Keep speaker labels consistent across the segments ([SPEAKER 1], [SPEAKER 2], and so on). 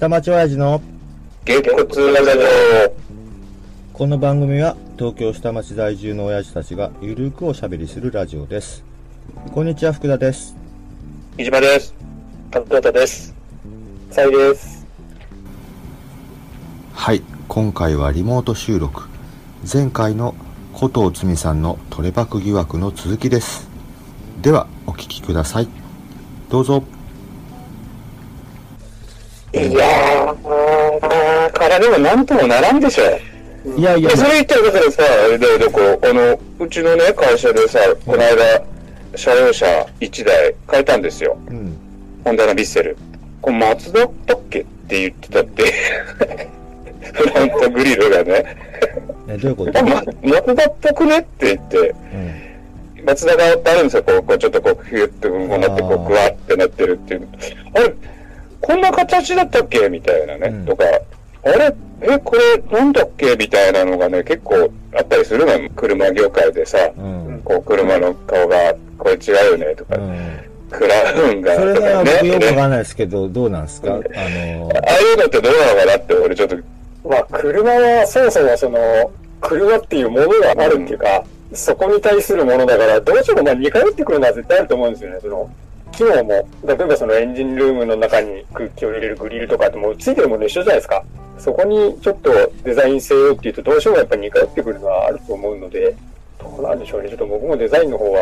[SPEAKER 1] 下町親父の
[SPEAKER 2] 月骨ラジオ。
[SPEAKER 1] この番組は東京下町在住の親父たちがゆるくおしゃべりするラジオですこんにちは福田です
[SPEAKER 2] 飯島です。
[SPEAKER 3] 角田です。さいです。
[SPEAKER 1] はい今回はリモート収録前回の古藤つみさんのトレバク疑惑の続きですではお聞きくださいどうぞ
[SPEAKER 2] いやー、からでもなんともならんでしょ。
[SPEAKER 1] いやいや
[SPEAKER 2] でそれ言ったらだからさ、あれだよ、どこ、あの、うちのね、会社でさ、この間、車用車1台変えたんですよ。
[SPEAKER 1] うん
[SPEAKER 2] ホンダのビッセル。これ松田だっけって言ってたって。フロントグリルがね。
[SPEAKER 1] えどういうこと？
[SPEAKER 2] 松田っぽくねって言って、
[SPEAKER 1] うん
[SPEAKER 2] 松田があるんですよ、こう、こうちょっとこう、ヒュッてこうなって、こう、グワってなってるっていう。あれ、こんな形だったっけ？みたいなね、
[SPEAKER 1] うん。
[SPEAKER 2] とか、あれ、え、これ、なんだっけ？みたいなのがね、結構あったりするのよ、車業界でさ。
[SPEAKER 1] うん。
[SPEAKER 2] こう、車の顔が、これ違うよね、とか、
[SPEAKER 1] うん。
[SPEAKER 2] クラウンが、
[SPEAKER 1] それ
[SPEAKER 2] とか
[SPEAKER 1] は
[SPEAKER 2] ね。ね
[SPEAKER 1] 僕よくわかんないですけど、どうなんですか？あの
[SPEAKER 2] ああいうのってどうなのかなって、俺ちょっと、
[SPEAKER 3] まあ、車はそもそもその、車っていうものがあるっていうか、そこに対するものだから、どうしてもまあ似通ってくるのは絶対あると思うんですよね。その、機能も、例えばそのエンジンルームの中に空気を入れるグリルとかってもうついてるもの一緒じゃないですか。そこにちょっとデザイン性をっていうと、どうしてもやっぱり似通ってくるのはあると思うので、どうなんでしょうね。ちょっと僕もデザインの方は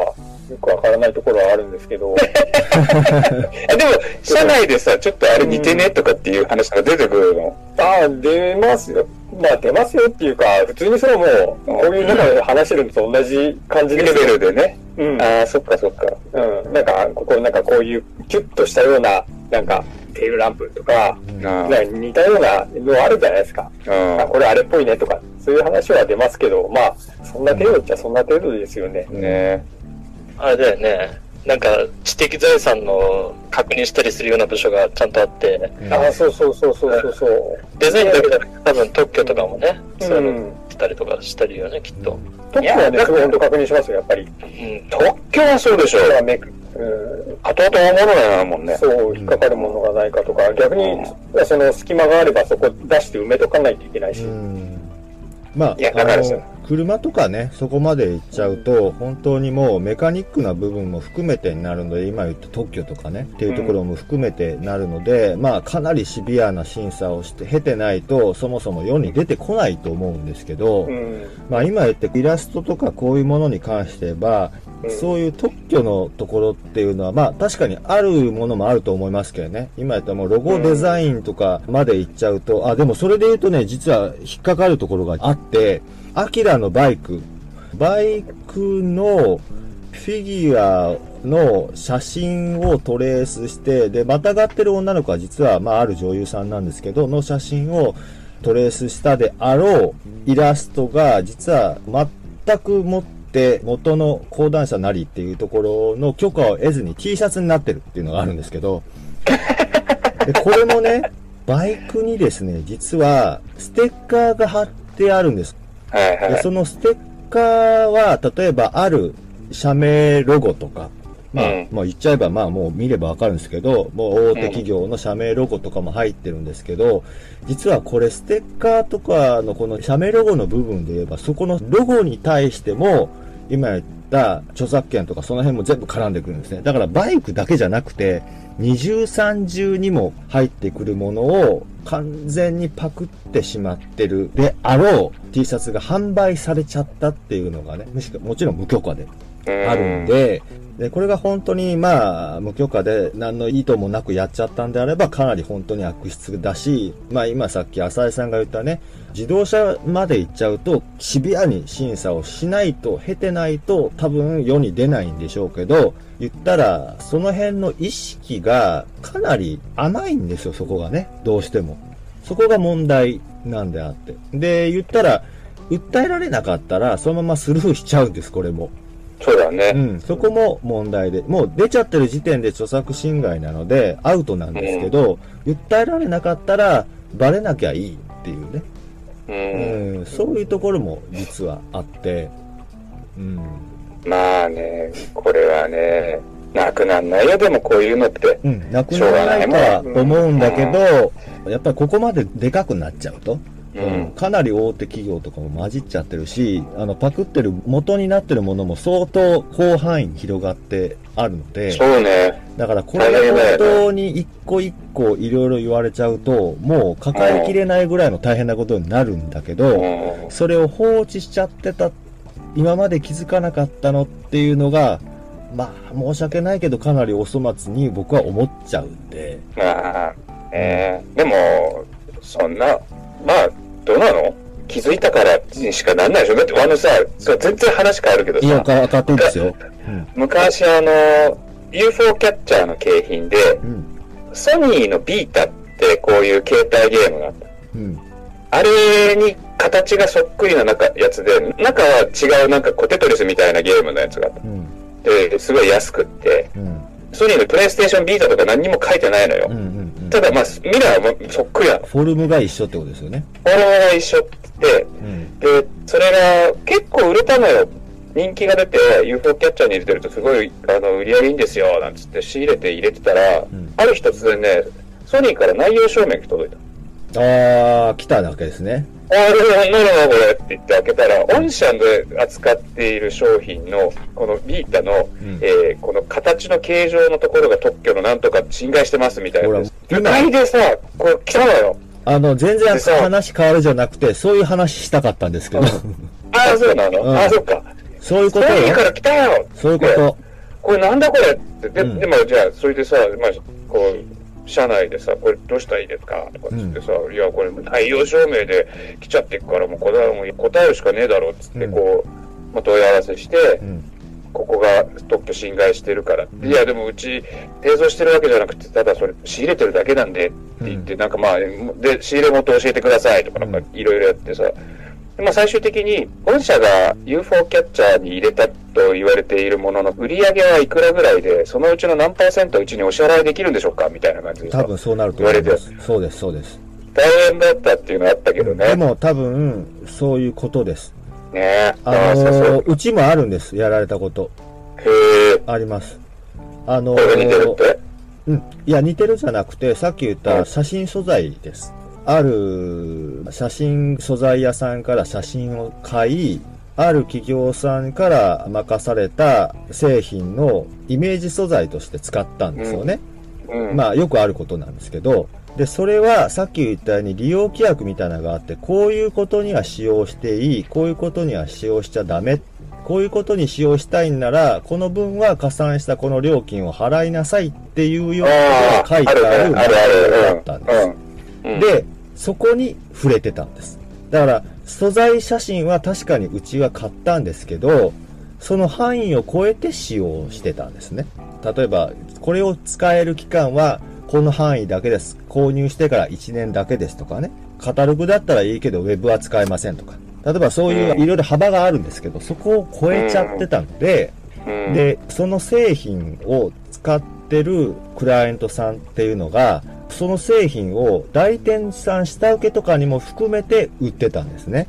[SPEAKER 3] よくわからないところはあるんですけど、
[SPEAKER 2] あでも、車内でさ、ちょっとあれ似てね？とかっていう話が出てくるの？
[SPEAKER 3] ああ、出ますよ。まあ出ますよっていうか、普通にそれはもう、こういう中で話してるのと同じ感じ
[SPEAKER 2] レ
[SPEAKER 3] ですよ。
[SPEAKER 2] ベルでね。
[SPEAKER 3] うん。
[SPEAKER 2] ああ、そっかそっか。
[SPEAKER 3] うん。なんか、ここ、なんかこういう、キュッとしたような、なんか、テールランプとか、
[SPEAKER 1] うん
[SPEAKER 2] あ
[SPEAKER 3] なんか似たようなのあるじゃないですか。
[SPEAKER 2] あ
[SPEAKER 3] あ、これあれっぽいねとか、そういう話は出ますけど、まあ、そんな程度っちゃそんな程度ですよね。
[SPEAKER 2] ね
[SPEAKER 4] あれだよね。なんか、知的財産の確認したりするような部署がちゃんとあって、
[SPEAKER 1] うん
[SPEAKER 3] あ、そうそうそうそうそうそう。
[SPEAKER 4] デザインだけじゃなくて多分特許とかもね、そういうの
[SPEAKER 3] うん。
[SPEAKER 4] したりとかしたりよね、きっと。
[SPEAKER 3] 特許はね、すごい本当確認しますよ、やっぱり。
[SPEAKER 4] うん。
[SPEAKER 2] 特許はそうでしょ。
[SPEAKER 3] うん。
[SPEAKER 2] 後々大物なもんね。
[SPEAKER 3] そう、引っかかるものがないかとか、逆に、その隙間があればそこ出して埋めとかないといけないし。
[SPEAKER 1] うんまあ
[SPEAKER 2] いやだからさ
[SPEAKER 1] あの車とかねそこまで行っちゃうと本当にもうメカニックな部分も含めてになるので今言った特許とかねっていうところも含めてなるので、まあかなりシビアな審査をして経てないとそもそも世に出てこないと思うんですけど、
[SPEAKER 3] うん。
[SPEAKER 1] まあ今言ってイラストとかこういうものに関しては、
[SPEAKER 3] うん
[SPEAKER 1] そういう特許のところっていうのは、まあ確かにあるものもあると思いますけどね。今言ったらもうロゴデザインとかまで行っちゃうと、あ、でもそれで言うとね、実は引っかかるところがあって、アキラのバイク、バイクのフィギュアの写真をトレースして、で、またがってる女の子は実は、まあある女優さんなんですけど、の写真をトレースしたであろうイラストが実は全くもって元の講談社なりっていうところの許可を得ずに T シャツになってるっていうのがあるんですけど、でこれもね、バイクにですね、実はステッカーが貼ってあるんです。でそのステッカーは、例えばある社名ロゴとか、まあ、
[SPEAKER 2] うん
[SPEAKER 1] まあ言っちゃえばまあもう見ればわかるんですけど、もう大手企業の社名ロゴとかも入ってるんですけど、実はこれステッカーとかのこの社名ロゴの部分で言えば、そこのロゴに対しても、今言った著作権とかその辺も全部絡んでくるんですね。だからバイクだけじゃなくて、二重三重にも入ってくるものを完全にパクってしまってるであろう T シャツが販売されちゃったっていうのがね、むしろもちろん無許可であるんで、で、これが本当にまあ無許可で何の意図もなくやっちゃったんであればかなり本当に悪質だし、まあ今さっき浅井さんが言ったね、自動車まで行っちゃうとシビアに審査をしないと、経てないと多分世に出ないんでしょうけど、言ったらその辺の意識がかなり甘いんですよ、そこがね、どうしても。そこが問題なんであって。で、言ったら、訴えられなかったら、そのままスルーしちゃうんです、これも。
[SPEAKER 2] そうだね。
[SPEAKER 1] うん、そこも問題で、もう出ちゃってる時点で著作侵害なので、アウトなんですけど、訴えられなかったら、バレなきゃいいっていうね、
[SPEAKER 2] うん。
[SPEAKER 1] うん、そういうところも実はあって、うん、
[SPEAKER 2] まあね、これはね、なくなんないよ、でもこういうのって。
[SPEAKER 1] うん、なくならないとは思うんだけど、やっぱりここまででかくなっちゃうと、
[SPEAKER 2] うん
[SPEAKER 1] かなり大手企業とかも混じっちゃってるし、あの、パクってる元になってるものも相当広範囲に広がってあるので、
[SPEAKER 2] そうね。
[SPEAKER 1] だからこれが本当に一個一個いろいろ言われちゃうと、もう抱えきれないぐらいの大変なことになるんだけど、
[SPEAKER 2] うん。
[SPEAKER 1] それを放置しちゃってた、今まで気づかなかったのっていうのが、まあ、申し訳ないけどかなりお粗末に僕は思っちゃうんで、
[SPEAKER 2] まあ、えー、でも、そんな、まあ、どうなの？気づいたからにしかなんないでしょ？だってあのさ、全然話変わるけど
[SPEAKER 1] いや、
[SPEAKER 2] さ、
[SPEAKER 1] か分かってるんですよ。
[SPEAKER 2] 昔あの、UFO キャッチャーの景品で、
[SPEAKER 1] うん。
[SPEAKER 2] ソニーのビータってこういう携帯ゲームがあった。
[SPEAKER 1] うん。
[SPEAKER 2] あれに形がそっくりな中やつで、中は違うなんかコテトリスみたいなゲームのやつがあった。
[SPEAKER 1] うん。
[SPEAKER 2] で、すごい安くって、
[SPEAKER 1] うん。
[SPEAKER 2] ソニーのプレイステーションビータとか何にも書いてないのよ
[SPEAKER 1] うん。。うん。
[SPEAKER 2] ただまあ、ミラーもそっくりなの。
[SPEAKER 1] フォルムが一緒ってことですよね。
[SPEAKER 2] フォルムが一緒って、
[SPEAKER 1] うん。
[SPEAKER 2] で、それが結構売れたのよ。人気が出て、UFO キャッチャーに入れてるとすごい、あの、売り上げいいんですよ、なんつって仕入れて入れてたら、
[SPEAKER 1] ん
[SPEAKER 2] ある日突然ね、ソニーから内容証明が届いた。
[SPEAKER 1] あー、来たわけですね。
[SPEAKER 2] あれ、なんだろうこれって言って開けたら、御社で扱っている商品の、このビータの、
[SPEAKER 1] ん
[SPEAKER 2] えーこの形の形状のところが特許のなんとか侵害してますみたいな
[SPEAKER 1] ほら。今
[SPEAKER 2] 今でさ、これ来たのよ。
[SPEAKER 1] あの、全然話変わるじゃなくて、そういう話したかったんですけど、
[SPEAKER 2] ああ、そうなの、
[SPEAKER 1] うん
[SPEAKER 2] ああ、そっか。
[SPEAKER 1] そういうことよ。
[SPEAKER 2] ソニーから来たよ
[SPEAKER 1] そういうこと。
[SPEAKER 2] これなんだこれって、で、
[SPEAKER 1] うん
[SPEAKER 2] でもじゃあ、それでさ、まあ、こう、社内でさ、これどうしたらいいですか？とかっつってさ、いや、これ内容証明で来ちゃってっから、もう答えもう答えるしかねえだろっつって、
[SPEAKER 1] うん。
[SPEAKER 2] こう、まあ、問い合わせして、
[SPEAKER 1] うん。
[SPEAKER 2] ここが特許侵害してるから。いや、でもうち、製造してるわけじゃなくて、ただそれ仕入れてるだけなんでって言って、なんかまあ、で、仕入れ元教えてくださいとか、なんかいろいろやってさ、でまあ、最終的に、本社が UFO キャッチャーに入れたと言われているものの、売り上げはいくらぐらいで、そのうちの何パーセントうちにお支払いできるんでしょうかみたいな感じでさ
[SPEAKER 1] 多分そうなると思います。そうです、そうです。
[SPEAKER 2] 大変だったっていうのはあったけどね。
[SPEAKER 1] でも多分、そういうことです。
[SPEAKER 2] ねえ。
[SPEAKER 1] あ
[SPEAKER 2] あ
[SPEAKER 1] の
[SPEAKER 2] そう
[SPEAKER 1] ー、うちもあるんです。やられたこと。
[SPEAKER 2] へえ。
[SPEAKER 1] あります。あの
[SPEAKER 2] これが似てるっ
[SPEAKER 1] ー、
[SPEAKER 2] て？
[SPEAKER 1] うん。いや、似てるじゃなくて、さっき言った写真素材です。ある写真素材屋さんから写真を買い、ある企業さんから任された製品のイメージ素材として使ったんですよね。
[SPEAKER 2] うん。
[SPEAKER 1] まあよくあることなんですけど、で、それはさっき言ったように利用規約みたいなのがあって、こういうことには使用していい、こういうことには使用しちゃダメ、こういうことに使用したいんなら、この分は加算したこの料金を払いなさいっていうようなことが書いてある
[SPEAKER 2] あるねあるあ
[SPEAKER 1] 内容だ
[SPEAKER 2] る
[SPEAKER 1] ったんです。で、そこに触れてたんです。だから、素材写真は確かにうちは買ったんですけど、その範囲を超えて使用してたんですね。例えば、これを使える期間は、この範囲だけです。購入してから1年だけですとかね。カタログだったらいいけど、ウェブは使えませんとか。例えばそういういろいろ幅があるんですけど、そこを超えちゃってたので、
[SPEAKER 2] うん、
[SPEAKER 1] で、その製品を使ってるクライアントさんっていうのが、その製品を代店さん下請けとかにも含めて売ってたんですね。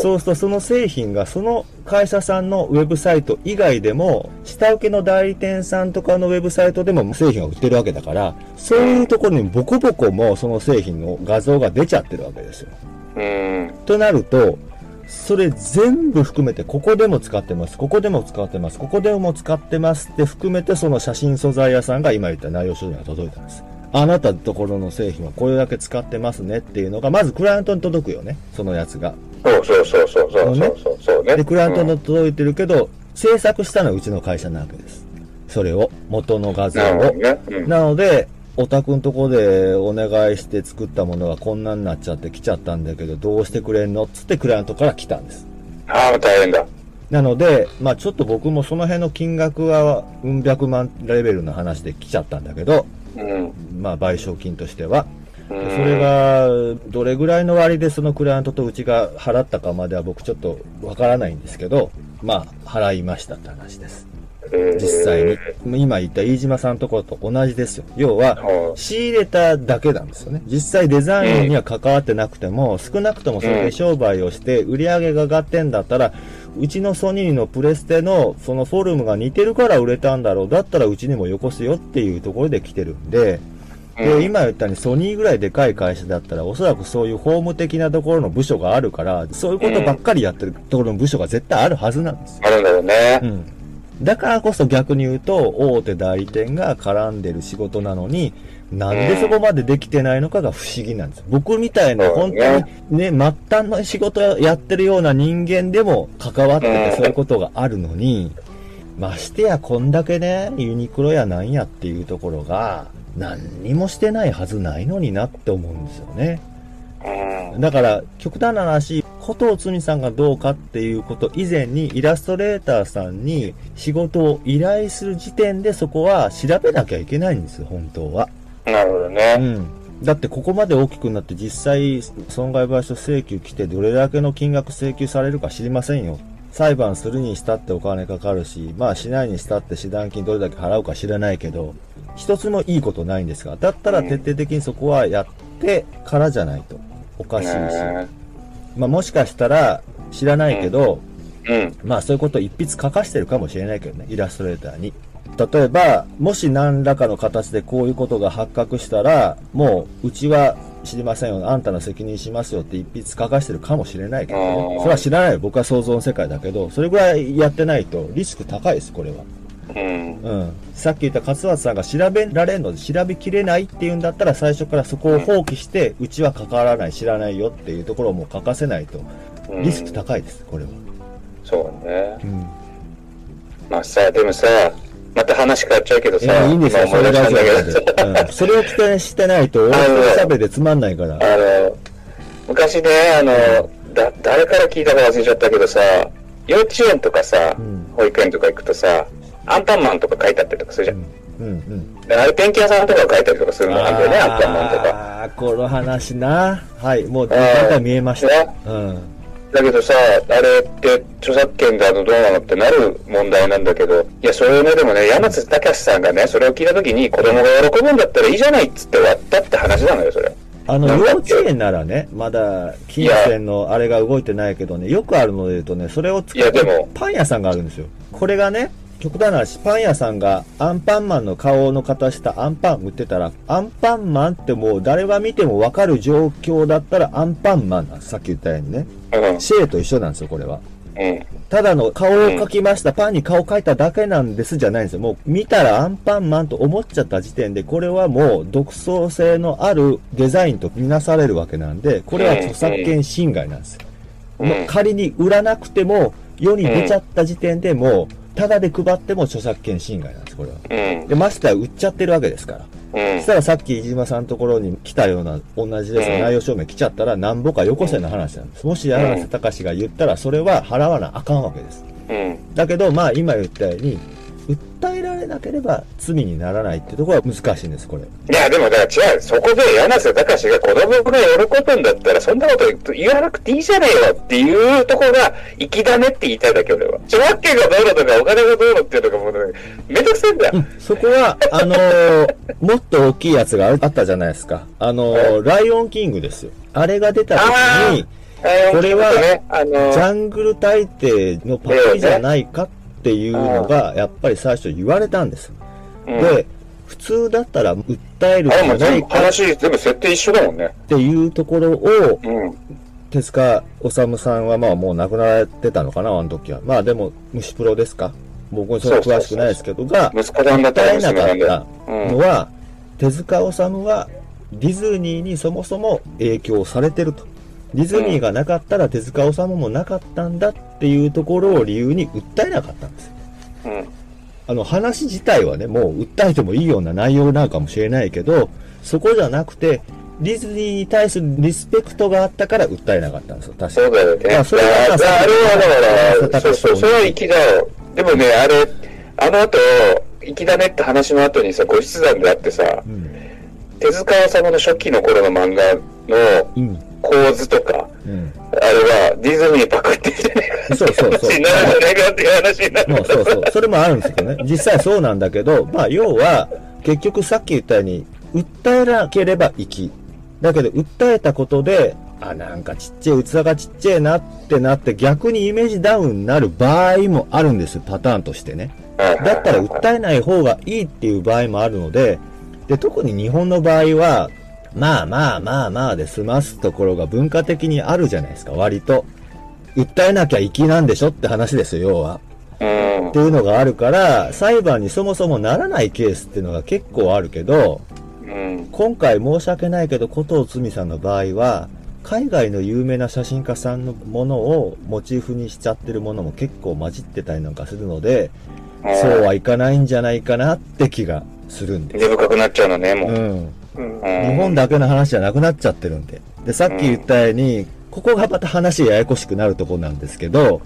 [SPEAKER 1] そうするとその製品がその会社さんのウェブサイト以外でも、下請けの代理店さんとかのウェブサイトでも製品が売ってるわけだから、そういうところにボコボコもその製品の画像が出ちゃってるわけですよ。
[SPEAKER 2] うん。
[SPEAKER 1] となると、それ全部含めて、ここでも使ってます、ここでも使ってます、ここでも使ってますって含めて、その写真素材屋さんが今言った内容書類が届いたんです。あなたのところの製品はこれだけ使ってますねっていうのが、まずクライアントに届くよね、そのやつが。
[SPEAKER 2] そうそうそうそうそうそうね。
[SPEAKER 1] で、クライアントに届いてるけど、うん、制作したのはうちの会社なわけです。それを、元の画像を。
[SPEAKER 2] な、ね,うん、
[SPEAKER 1] なので、お宅のとこでお願いして作ったものはこんなになっちゃって来ちゃったんだけど、どうしてくれんのつってクライアントから来たんです。
[SPEAKER 2] ああ、大変だ。
[SPEAKER 1] なので、まあちょっと僕もその辺の金額は、うん百万レベルの話で来ちゃったんだけど、まあ賠償金としては。
[SPEAKER 2] そ
[SPEAKER 1] それ、が、どれぐらいの割でそのクライアントとうちが払ったかまでは僕ちょっとわからないんですけど、まあ払いましたって話です。実際に。今言った飯島さんのところと同じですよ。要は、
[SPEAKER 2] は
[SPEAKER 1] 仕入れただけなんですよね。実際デザインには関わってなくても、少なくともそれで商売をして、売り上げが上がってんだったら、うちのソニーのプレステのそのフォルムが似てるから売れたんだろう。だったらうちにもよこすよっていうところで来てるんで、で、今言ったようにソニーぐらいでかい会社だったら、おそらくそういう法務的なところの部署があるから、そういうことばっかりやってるところの部署が絶対あるはずなんですよ。
[SPEAKER 2] あるんだろうね。
[SPEAKER 1] うん。だからこそ逆に言うと、大手代理店が絡んでる仕事なのに、なんでそこまでできてないのかが不思議なんです。僕みたいな本
[SPEAKER 2] ね
[SPEAKER 1] 当にね、末端の仕事やってるような人間でも関わって
[SPEAKER 2] うん
[SPEAKER 1] てそういうことがあるのに、ましてやこんだけね、ユニクロやなんやっていうところが、何にもしてないはずないのになって思うんですよね。
[SPEAKER 2] うん。
[SPEAKER 1] だから、極端な話、古藤つさんがどうかっていうこと以前に、イラストレーターさんに仕事を依頼する時点でそこは調べなきゃいけないんですよ、本当は。
[SPEAKER 2] なるほど
[SPEAKER 1] う
[SPEAKER 2] ね。
[SPEAKER 1] ん。だってここまで大きくなって実際損害賠償請求来てどれだけの金額請求されるか知りませんよ。裁判するにしたってお金かかるし、まあしないにしたって示談金どれだけ払うか知らないけど、一つもいいことないんですが、だったら徹底的にそこはやってからじゃないとおかしいし。
[SPEAKER 2] ね
[SPEAKER 1] まあもしかしたら知らないけど、
[SPEAKER 2] うん。
[SPEAKER 1] まあそういうことを一筆書かしてるかもしれないけどね、イラストレーターに。例えば、もし何らかの形でこういうことが発覚したら、もう、うちは知りませんよ、あんたの責任しますよって一筆書かしてるかもしれないけど
[SPEAKER 2] あ
[SPEAKER 1] ね。
[SPEAKER 2] ー
[SPEAKER 1] それは知らないよ。僕は想像の世界だけど、それぐらいやってないとリスク高いです、これは。
[SPEAKER 2] うん。
[SPEAKER 1] うん。さっき言った勝俣さんが調べられんので調べきれないっていうんだったら最初からそこを放棄して、うちは関わらない、知らないよっていうところをもう書かせないと、
[SPEAKER 2] うん
[SPEAKER 1] リスク高いです、これは。
[SPEAKER 2] そうね。
[SPEAKER 1] うん。
[SPEAKER 2] まあさ、でもさ、また話変わっちゃうけどさ、
[SPEAKER 1] いや、いいんですよ、
[SPEAKER 2] 今思い出したんだけど
[SPEAKER 1] うん、それを期待してないと、俺と喋でつまんないから。
[SPEAKER 2] あの、昔ね、あの、だ、誰から聞いたか忘れちゃったけどさ、幼稚園とかさ、
[SPEAKER 1] うん
[SPEAKER 2] 保育園とか行くとさ、アンパンマンとか書いてあったりとかするじゃん。
[SPEAKER 1] うん、うん。
[SPEAKER 2] であれ、ペンキ屋さんとか書いたりとかするのなんだよね、アンパンマンとか。
[SPEAKER 1] ああ、この話な。はい、もう、なんか見えました。
[SPEAKER 2] ね
[SPEAKER 1] うん。
[SPEAKER 2] だけどさ、あれって著作権だのどうなのってなる問題なんだけど、いや、それをね、でもね、山津隆さんがね、それを聞いたときに子供が喜ぶんだったらいいじゃないっつって終わったって話なのよ、それ。
[SPEAKER 1] あの、幼稚園ならね、まだ、金銭のあれが動いてないけどね、よくあるので言うとね、それを使ってパン屋さんがあるんですよ。これがね、極端な話、パン屋さんがアンパンマンの顔の形したアンパン売ってたら、アンパンマンってもう誰が見てもわかる状況だったらアンパンマンなんです。さっき言ったようにね。
[SPEAKER 2] うん。
[SPEAKER 1] シェーと一緒なんですよ、これは。
[SPEAKER 2] うん。
[SPEAKER 1] ただの顔を描きました、パンに顔描いただけなんですじゃないんですよ。もう見たらアンパンマンと思っちゃった時点で、これはもう独創性のあるデザインとみなされるわけなんで、これは著作権侵害なんですよ。
[SPEAKER 2] うん
[SPEAKER 1] 仮に売らなくても、世に出ちゃった時点でもう、ただで配っても著作権侵害なんです、これは。
[SPEAKER 2] うん。
[SPEAKER 1] で、ましてや売っちゃってるわけですから。
[SPEAKER 2] うん
[SPEAKER 1] そし。たらさっき飯島さんのところに来たような同じですね、
[SPEAKER 2] うん
[SPEAKER 1] 内容証明来ちゃったらなんぼかよこせの話なんです。もし柳瀬隆が言ったらそれは払わなあかんわけです。
[SPEAKER 2] うん。
[SPEAKER 1] だけど、まあ今言ったように、訴えられなければ罪にならないっていうところは難しいんです、これ。
[SPEAKER 2] いや、でもだから違う。そこで柳瀬隆が子供が喜ぶんだったら、そんなこと言わなくていいじゃねえよっていうところが、粋だねって言いたいだけ、俺は。著作権がどうのとか、お金がどうのっていうのがもうね、めんどくせえんだよ。
[SPEAKER 1] そこは、あのーもっと大きいやつがあったじゃないですか。あのーライオンキングですよ。あれが出た時に、
[SPEAKER 2] こ
[SPEAKER 1] これはジャングル大帝のパクリじゃないかっていうのが、やっぱり最初言われたんです。
[SPEAKER 2] うん
[SPEAKER 1] で、普通だったら訴えるじゃないか
[SPEAKER 2] 話、全部設定一緒だもんね。
[SPEAKER 1] ていうところを、
[SPEAKER 2] うん。
[SPEAKER 1] 手塚治虫さんはまあもう亡くなられてたのかな、あの時は。まあでも、虫プロですか？僕もそれ詳しくないですけどが、訴えなかった。のは、手塚治虫はディズニーにそもそも影響されてると。ディズニーがなかったら手塚治虫もなかったんだっていうところを理由に訴えなかったんです。
[SPEAKER 2] うん。
[SPEAKER 1] あの話自体はね、もう訴えてもいいような内容なのかもしれないけど、そこじゃなくて、ディズニーに対するリスペクトがあったから訴えなかったんですよ、確かに。
[SPEAKER 2] そうだよね。
[SPEAKER 1] いやそれは
[SPEAKER 2] ああれはだから、そうそう、それは
[SPEAKER 1] 生
[SPEAKER 2] 粋だよ。でもね、あれ、あの後、粋だねって話の後にさ、後日談であってさ
[SPEAKER 1] う、ん。
[SPEAKER 2] 手塚治虫の初期の頃の漫画の
[SPEAKER 1] うん。
[SPEAKER 2] 構図とか、
[SPEAKER 1] うん。
[SPEAKER 2] あれはディズニーパクってんじゃねえか
[SPEAKER 1] そうそうそう
[SPEAKER 2] なないかっていう話になる。
[SPEAKER 1] もうそうそう。それもあるんですけどね。実際そうなんだけど、まあ要は、結局さっき言ったように、訴えなければきだけど、訴えたことで、あ、なんかちっちゃい、器がちっちゃいなってなって、逆にイメージダウンになる場合もあるんですよ、パターンとしてね。だったら訴えない方がいいっていう場合もあるので、で、特に日本の場合は、まあまあまあまあで済ますところが文化的にあるじゃないですか、割と。訴えなきゃ粋なんでしょって話ですよ、要は。
[SPEAKER 2] うん
[SPEAKER 1] って。いうのがあるから、裁判にそもそもならないケースっていうのが結構あるけど、
[SPEAKER 2] うん。
[SPEAKER 1] 今回申し訳ないけど、古藤つみさんの場合は、海外の有名な写真家さんのものをモチーフにしちゃってるものも結構混じってたりなんかするので、そうはいかないんじゃないかなって気がするんです。
[SPEAKER 2] 根深くなっちゃうのね、もう。
[SPEAKER 1] うん。日本だけの話じゃなくなっちゃってるんで。で、さっき言ったように、ここがまた話ややこしくなるところなんですけど、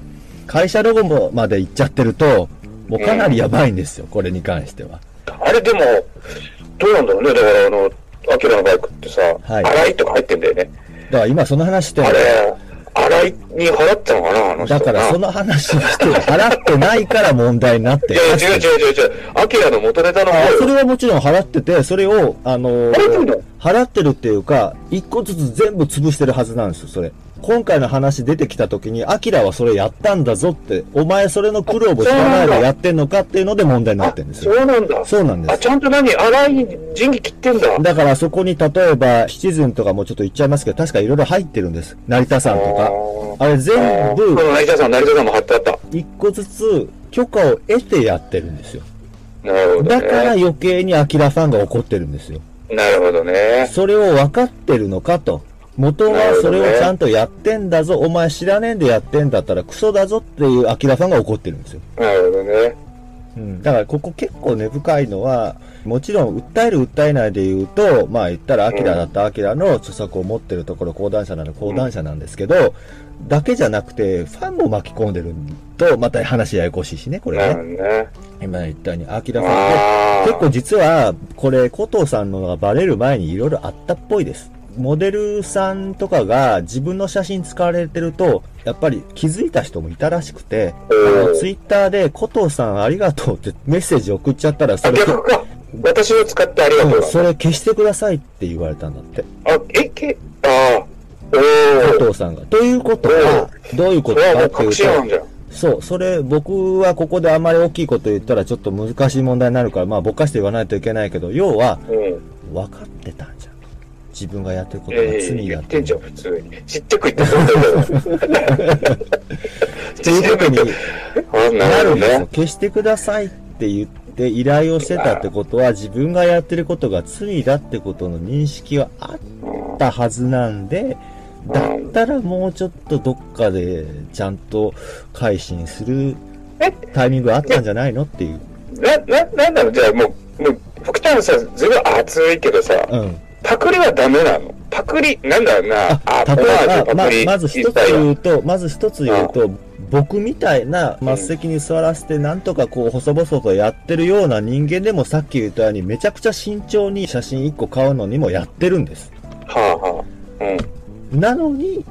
[SPEAKER 1] 会社ロゴまで行っちゃってると、もうかなりやばいんですよ、これに関しては。
[SPEAKER 2] あれでも、どうなんだろうね。だからあの、アキラのバイクってさ、
[SPEAKER 1] はい
[SPEAKER 2] 洗いとか入ってんだよね。
[SPEAKER 1] だから今その話して
[SPEAKER 2] あれ、に払ったのかな、あの人
[SPEAKER 1] だからその話をして払ってないから問題になって
[SPEAKER 2] いや、違う違う違う違う。アキラの元ネタの方
[SPEAKER 1] よそ。れはもちろん払ってて、それを、あの
[SPEAKER 2] 払ってるの
[SPEAKER 1] 払ってるっていうか、一個ずつ全部潰してるはずなんですよ、それ。今回の話出てきた時に、アキラはそれやったんだぞって、お前それの苦労も知らないでやってんのかっていうので問題にな
[SPEAKER 2] あ
[SPEAKER 1] ってるんです
[SPEAKER 2] そ
[SPEAKER 1] よ。
[SPEAKER 2] うなんだ。あ、
[SPEAKER 1] そうなんです。
[SPEAKER 2] ちゃんと何洗いに仁義切ってんだ。
[SPEAKER 1] だからそこに例えば、シチズンとかもちょっと言っちゃいますけど、確かいろいろ入ってるんです。成田山とか。あれ全部、
[SPEAKER 2] うん成田さん、成田さんも貼ってあった。
[SPEAKER 1] 一個ずつ許可を得てやってるんですよ。
[SPEAKER 2] なるほど
[SPEAKER 1] だから
[SPEAKER 2] ね。
[SPEAKER 1] 余計にアキラファンが怒ってるんですよ。
[SPEAKER 2] なるほどね。
[SPEAKER 1] それを分かってるのかと。元はそれをちゃんとやってんだぞ、お前知らねえんでやってんだったらクソだぞっていうアキラファンが怒ってるんですよ。
[SPEAKER 2] なるほどね。
[SPEAKER 1] うん。だからここ結構根深いのは、もちろん訴える訴えないで言うと、まあ言ったらアキラだったらアキラの著作を持ってるところ講談社なら講談社なんですけど、だけじゃなくて、ファンも巻き込んでると、また話ややこしいしね、これね。
[SPEAKER 2] どね。
[SPEAKER 1] 今言ったように、アキラファンで、
[SPEAKER 2] ああ。
[SPEAKER 1] 結構実は、これ、古藤さんのがバレる前にいろいろあったっぽいです。モデルさんとかが自分の写真使われてると、やっぱり気づいた人もいたらしくて、あの、ツイッターで古藤さんありがとうってメッセージ送っちゃったら、そ
[SPEAKER 2] あ、
[SPEAKER 1] れ。
[SPEAKER 2] 私を使ってありがとう
[SPEAKER 1] うんそれ消してくださいって言われたんだって。
[SPEAKER 2] あ、え、け、ああ。おお。
[SPEAKER 1] 古藤さんが。ということは、どういうことかっていう。と、そう、それ、僕はここであまり大きいこと言ったらちょっと難しい問題になるから、まあ、ぼかして言わないといけないけど、要は、
[SPEAKER 2] うん。
[SPEAKER 1] 分かっ。自分がやってることが罪だっ
[SPEAKER 2] ててんじゃん、普通に。知ってく言ってだ
[SPEAKER 1] いうことに。消してくださいって言って依頼をしてたってことは自分がやってることが罪だってことの認識はあったはずなんで、だったらもうちょっとどっかでちゃんと改心する
[SPEAKER 2] え？
[SPEAKER 1] タイミングがあったんじゃないのっていう。
[SPEAKER 2] な、な、なんだろう、じゃあもう、もう、福ちゃんさ、ずいぶん熱いけどさ、
[SPEAKER 1] うん。
[SPEAKER 2] パクリはダメなのパクリ、なんだろうな、あ、
[SPEAKER 1] 例えば、ま。まず一つ言うと、まず一つ言うと、僕みたいな末席に座らせてなんとかこう細々とやってるような人間でもさっき言ったようにめちゃくちゃ慎重に写真1個買うのにもやってるんです。
[SPEAKER 2] はあはあ。うん。
[SPEAKER 1] なのに、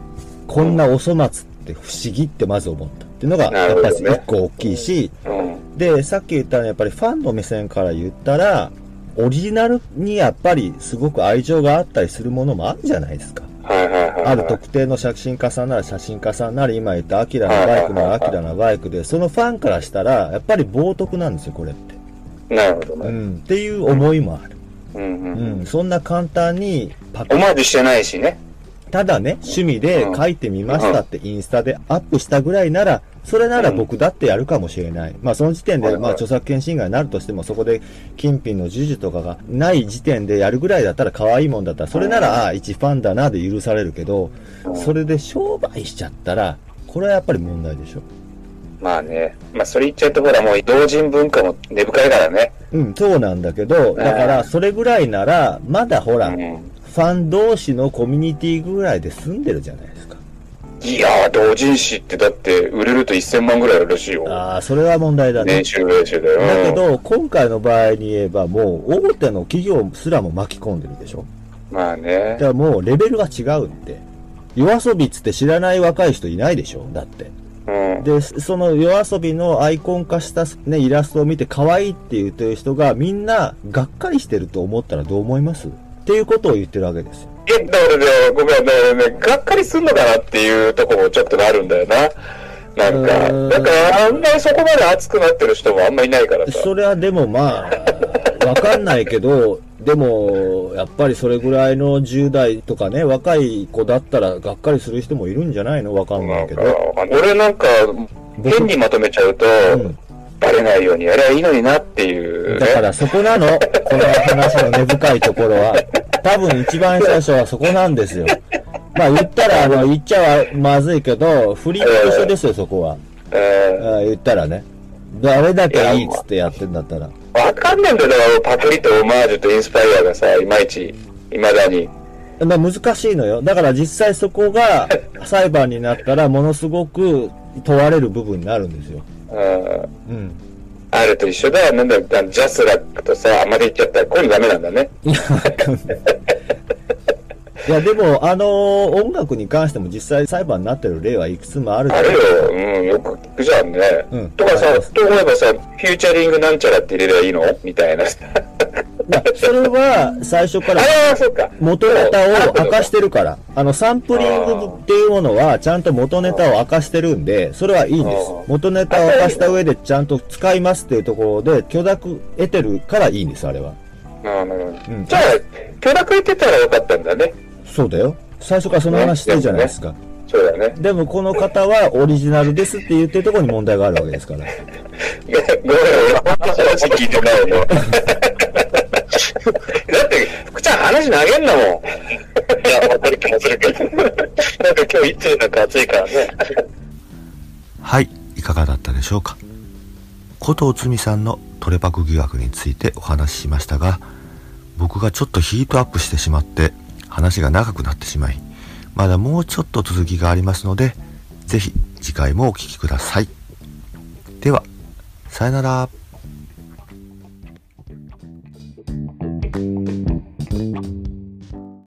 [SPEAKER 1] こんなお粗末って不思議ってまず思ったっていうのが
[SPEAKER 2] な
[SPEAKER 1] やっぱり1個大きいし、
[SPEAKER 2] うん。
[SPEAKER 1] で、さっき言ったようにやっぱりファンの目線から言ったら、オリジナルにやっぱりすごく愛情があったりするものもあるじゃないですか。
[SPEAKER 2] はいはいはい。
[SPEAKER 1] ある特定の写真家さんなら写真家さんなら今言ったアキラのバイクならアキラのバイクで、そのファンからしたら、やっぱり冒涜なんですよ、これって。
[SPEAKER 2] なるほどね。
[SPEAKER 1] うん。っていう思いもある。
[SPEAKER 2] うんう。
[SPEAKER 1] うんん。そんな簡単にパク
[SPEAKER 2] オマージュしてないしね。
[SPEAKER 1] ただね、趣味で書いてみましたってインスタでアップしたぐらいなら、それなら僕だってやるかもしれない。まあその時点で、まあ著作権侵害になるとしても、そこで金品の授受とかがない時点でやるぐらいだったら可愛いもんだったら、それなら、ああ、一ファンだなで許されるけど、それで商売しちゃったら、これはやっぱり問題でしょ。
[SPEAKER 2] まあね。まあそれ言っちゃうとほらもう同人文化も根深いからね。
[SPEAKER 1] うん、そうなんだけど、だからそれぐらいなら、まだほら、フ
[SPEAKER 2] うん。
[SPEAKER 1] ァン同士のコミュニティぐらいで済んでるじゃないですか。
[SPEAKER 2] いやー、同人誌ってだって売れると1000万ぐらいあるらしいよ。
[SPEAKER 1] ああ、それは問題だね
[SPEAKER 2] 年。収練習だよ。
[SPEAKER 1] だけど、今回の場合に言えば、もう大手の企業すらも巻き込んでるでしょ。
[SPEAKER 2] まあね
[SPEAKER 1] だか。らもうレベルが違うって。夜遊びっつって知らない若い人いないでしょだって。
[SPEAKER 2] うん。
[SPEAKER 1] で、その夜遊びのアイコン化したね、イラストを見て可愛いって言ってる人がみんながっかりしてると思ったらどう思います？っていうことを言ってるわけですよ。
[SPEAKER 2] え、だからね、ごめん、だからね、がっかりすんのかなっていうとこもちょっとなるんだよな。なん
[SPEAKER 1] う
[SPEAKER 2] か、
[SPEAKER 1] ん
[SPEAKER 2] だからあんまりそこまで熱くなってる人もあんまりいないからさ。
[SPEAKER 1] それはでもまあ、わかんないけど、でも、やっぱりそれぐらいの10代とかね、若い子だったらがっかりする人もいるんじゃないの？わかんな
[SPEAKER 2] ない
[SPEAKER 1] けど。、
[SPEAKER 2] 俺なんか、変にまとめちゃうと、
[SPEAKER 1] うん
[SPEAKER 2] バレないようにやればいいのになっていう、ね。
[SPEAKER 1] だからそこなの、この話の根深いところは。多分一番最初はそこなんですよ。まあ言ったら、あの、言っちゃはまずいけど、不倫と一緒ですよ、そこは。
[SPEAKER 2] え
[SPEAKER 1] あ言ったらね。誰だけいいっつってやってんだったら。
[SPEAKER 2] ーわかんないんだよ、だからパクリとオマージュとインスパイアがさ、いまいち、いまだに。
[SPEAKER 1] まあ難しいのよ。だから実際そこが裁判になったらものすごく問われる部分になるんですよ。
[SPEAKER 2] うん
[SPEAKER 1] うん。
[SPEAKER 2] あると一緒だよ。なんだ、ジャスラックとさ、あんまり言っちゃったら、こういうのダメなんだね。
[SPEAKER 1] いや、でも、あの音楽に関しても実際裁判になってる例はいくつもあるじゃない
[SPEAKER 2] あるよ、うん、よく聞くじゃんね。
[SPEAKER 1] うん
[SPEAKER 2] とかさと思えばさ、フューチャリングなんちゃらって入れればいいの？みたいな。
[SPEAKER 1] それは最初から。元ネタを明かしてるから。あの、サンプリングっていうものはちゃんと元ネタを明かしてるんで、それはいいんです。元ネタを明かした上でちゃんと使いますっていうところで許諾得てるからいいんです、あれは。
[SPEAKER 2] ああ、なるほど。
[SPEAKER 1] うん
[SPEAKER 2] じゃあ、許諾得てたらよかったんだね。
[SPEAKER 1] そうだよ。最初からその話してるじゃないですか。
[SPEAKER 2] そうだよね。
[SPEAKER 1] でもこの方はオリジナルですって言ってるところに問題があるわけですから。
[SPEAKER 2] ごめん、話聞いてないよ。だって、福ちゃん話投げんだもん。
[SPEAKER 4] いや、わかる気もするけど。なんか今日いつなんか暑いからね。
[SPEAKER 5] はい、いかがだったでしょうか。古藤つさんのトレパク疑惑についてお話ししましたが、僕がちょっとヒートアップしてしまって話が長くなってしまい、まだもうちょっと続きがありますので、ぜひ次回もお聴きください。では、さよなら。